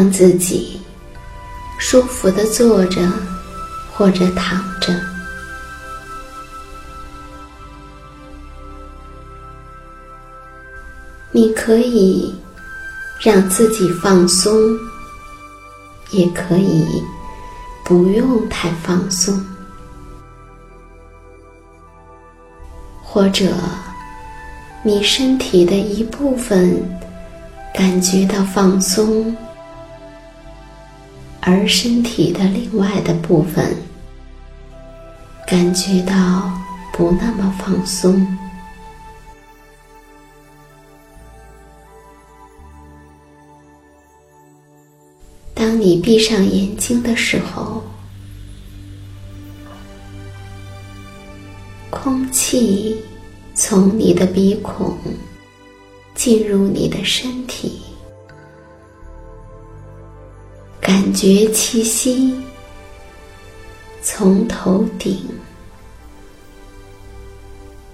让自己舒服的坐着或者躺着，你可以让自己放松，也可以不用太放松，或者你身体的一部分感觉到放松。而身体的另外的部分感觉到不那么放松。当你闭上眼睛的时候，空气从你的鼻孔进入你的身体。感觉气息从头顶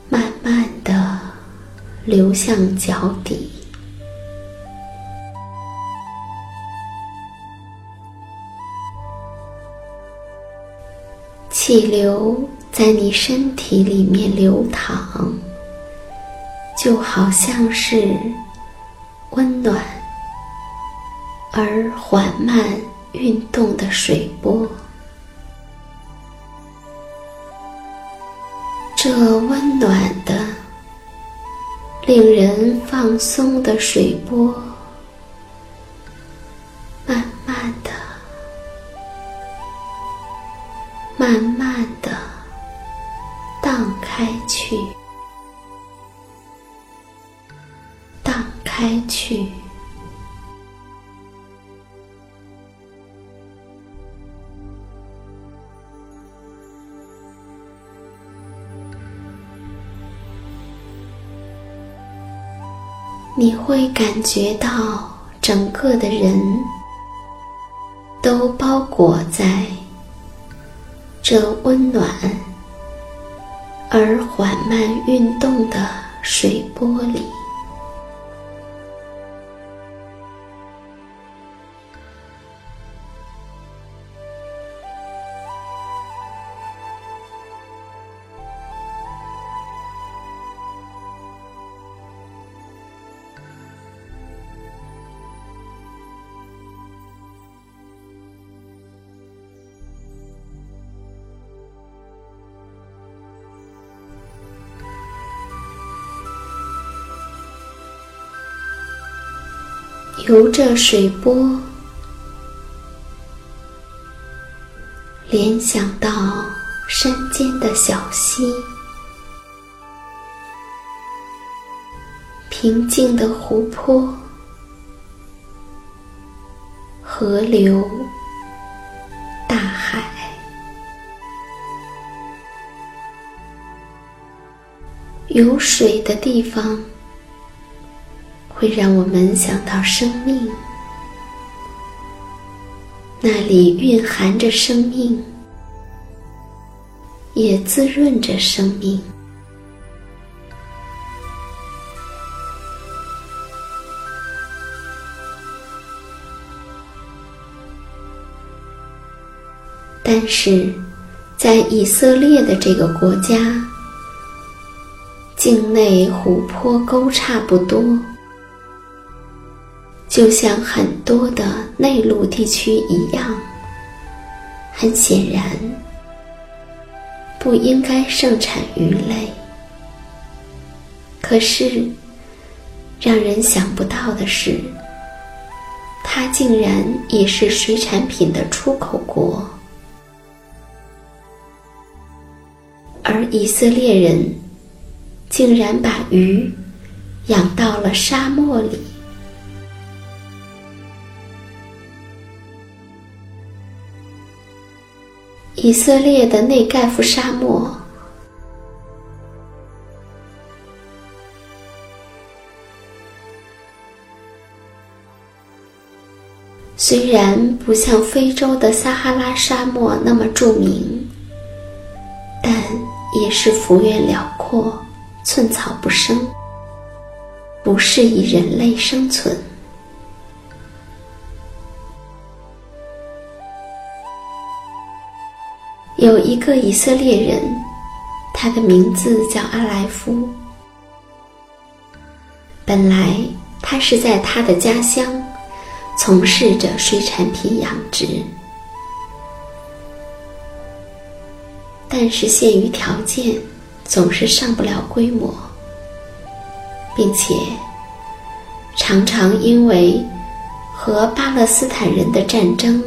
慢慢的流向脚底，气流在你身体里面流淌，就好像是温暖。而缓慢运动的水波，这温暖的、令人放松的水波，你会感觉到整个的人都包裹在这温暖而缓慢运动的水波里。由着水波，联想到山间的小溪，平静的湖泊，河流，大海，有水的地方。会让我们想到生命，那里蕴含着生命，也滋润着生命。但是，在以色列的这个国家，境内湖泊沟差不多。就像很多的内陆地区一样，很显然不应该盛产鱼类。可是，让人想不到的是，它竟然也是水产品的出口国，而以色列人竟然把鱼养到了沙漠里。以色列的内盖夫沙漠，虽然不像非洲的撒哈拉沙漠那么著名，但也是幅员辽阔，寸草不生，不适宜人类生存。有一个以色列人，他的名字叫阿莱夫。本来他是在他的家乡从事着水产品养殖，但是限于条件，总是上不了规模，并且常常因为和巴勒斯坦人的战争。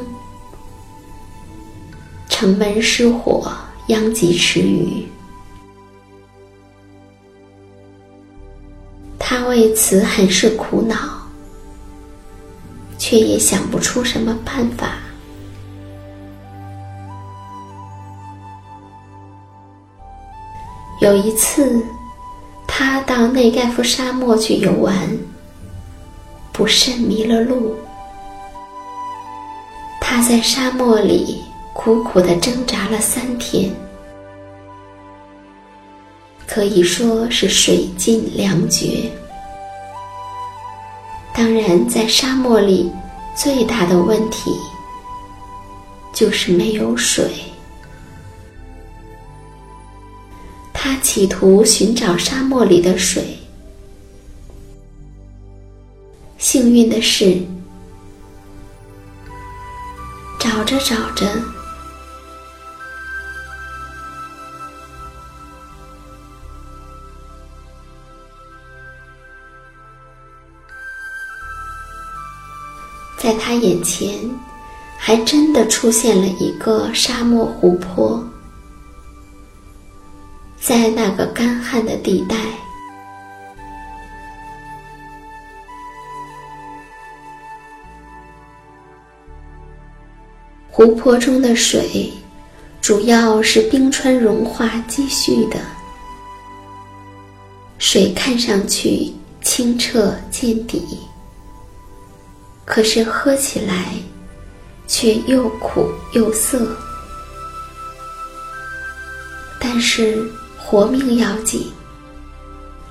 城门失火，殃及池鱼。他为此很是苦恼，却也想不出什么办法。有一次，他到内盖夫沙漠去游玩，不慎迷了路。他在沙漠里。苦苦的挣扎了三天，可以说是水尽粮绝。当然，在沙漠里最大的问题就是没有水。他企图寻找沙漠里的水，幸运的是，找着找着。他眼前，还真的出现了一个沙漠湖泊。在那个干旱的地带，湖泊中的水主要是冰川融化积蓄的，水看上去清澈见底，可是喝起来却又苦又涩。但是活命要紧，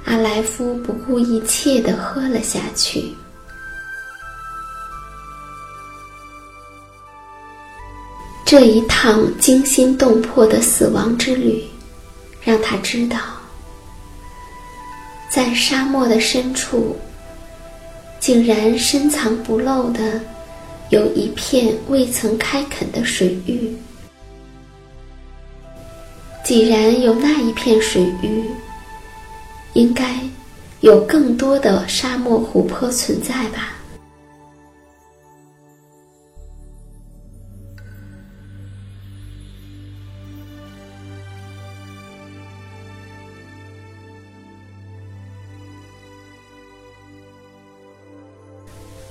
阿莱夫不顾一切的喝了下去。这一趟惊心动魄的死亡之旅，让他知道，在沙漠的深处，竟然深藏不露的有一片未曾开垦的水域。既然有那一片水域，应该有更多的沙漠湖泊存在吧。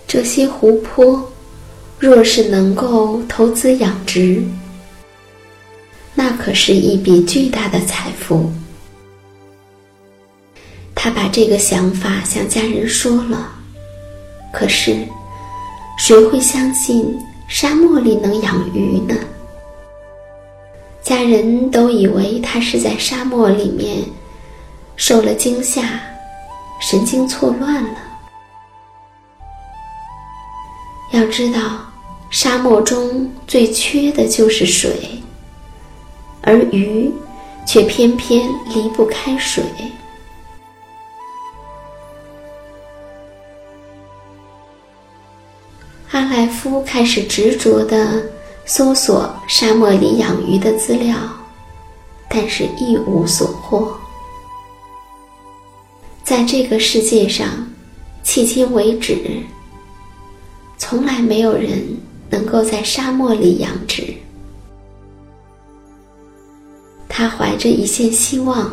这些湖泊，若是能够投资养殖，那可是一笔巨大的财富。他把这个想法向家人说了，可是谁会相信沙漠里能养鱼呢？家人都以为他是在沙漠里面受了惊吓，神经错乱了。要知道，沙漠中最缺的就是水，而鱼却偏偏离不开水。阿莱夫开始执着地搜索沙漠里养鱼的资料，但是一无所获。在这个世界上，迄今为止。从来没有人能够在沙漠里养殖。他怀着一线希望，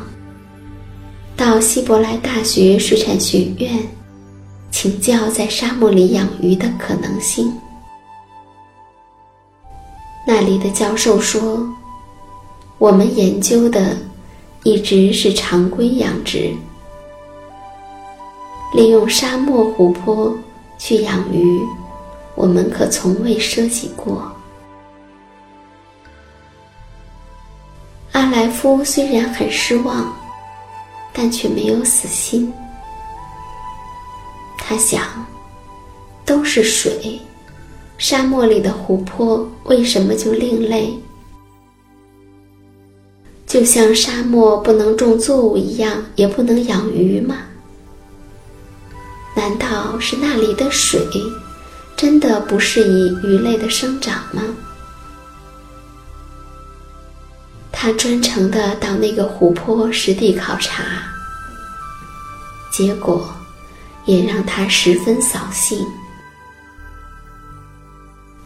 到希伯来大学水产学院请教在沙漠里养鱼的可能性。那里的教授说：“我们研究的一直是常规养殖，利用沙漠湖泊去养鱼。”我们可从未奢及过。阿莱夫虽然很失望，但却没有死心。他想，都是水，沙漠里的湖泊为什么就另类？就像沙漠不能种作物一样，也不能养鱼吗？难道是那里的水？真的不适宜鱼类的生长吗？他专程的到那个湖泊实地考察，结果也让他十分扫兴。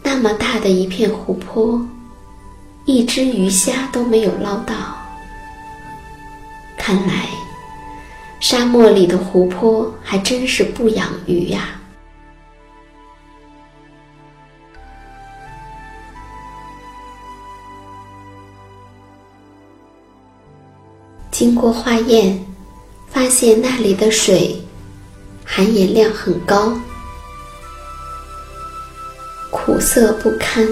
那么大的一片湖泊，一只鱼虾都没有捞到。看来，沙漠里的湖泊还真是不养鱼呀。经过化验，发现那里的水含盐量很高，苦涩不堪。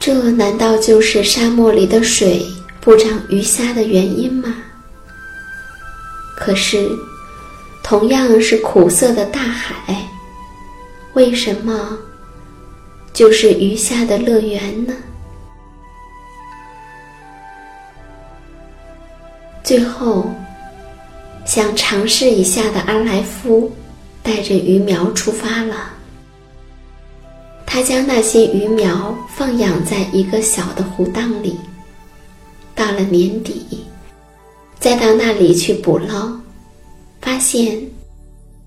这难道就是沙漠里的水不长鱼虾的原因吗？可是，同样是苦涩的大海，为什么就是鱼虾的乐园呢？最后，想尝试一下的阿莱夫，带着鱼苗出发了。他将那些鱼苗放养在一个小的湖荡里。到了年底，再到那里去捕捞，发现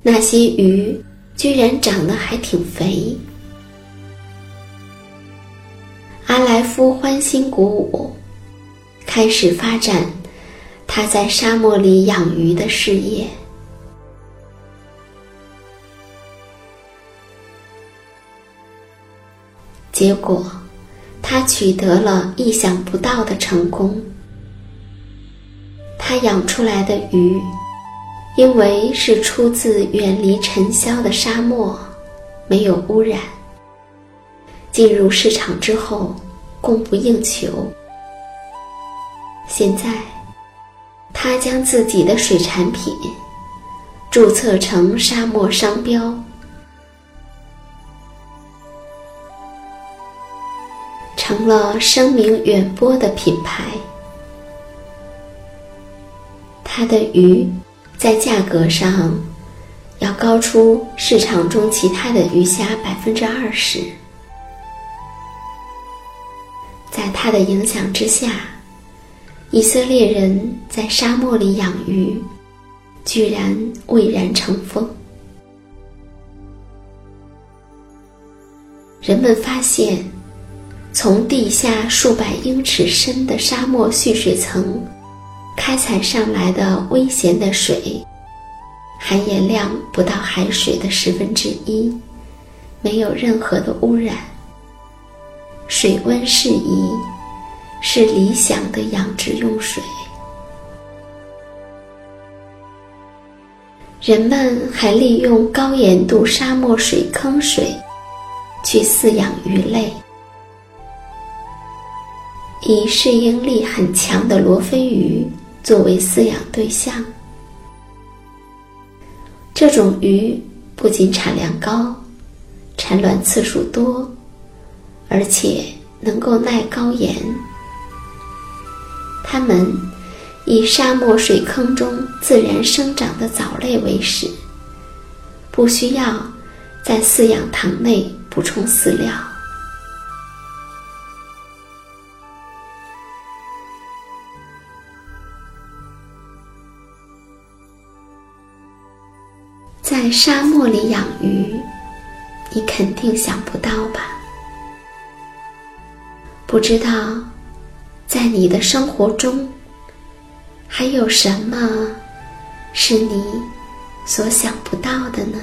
那些鱼居然长得还挺肥。阿莱夫欢欣鼓舞，开始发展。他在沙漠里养鱼的事业，结果他取得了意想不到的成功。他养出来的鱼因为是出自远离尘嚣的沙漠，没有污染。进入市场之后，供不应求。现在，他将自己的水产品注册成沙漠商标，成了声名远播的品牌。他的鱼在价格上要高出市场中其他的鱼虾百分之二十。在他的影响之下。以色列人在沙漠里养鱼，居然蔚然成风。人们发现，从地下数百英尺深的沙漠蓄水层开采上来的微咸的水，含盐量不到海水的十分之一，没有任何的污染，水温适宜。是理想的养殖用水。人们还利用高盐度沙漠水坑水去饲养鱼类，以适应力很强的罗非鱼作为饲养对象。这种鱼不仅产量高，产卵次数多，而且能够耐高盐。它们以沙漠水坑中自然生长的藻类为食，不需要在饲养塘内补充饲料。在沙漠里养鱼，你肯定想不到吧？不知道。在你的生活中，还有什么是你所想不到的呢？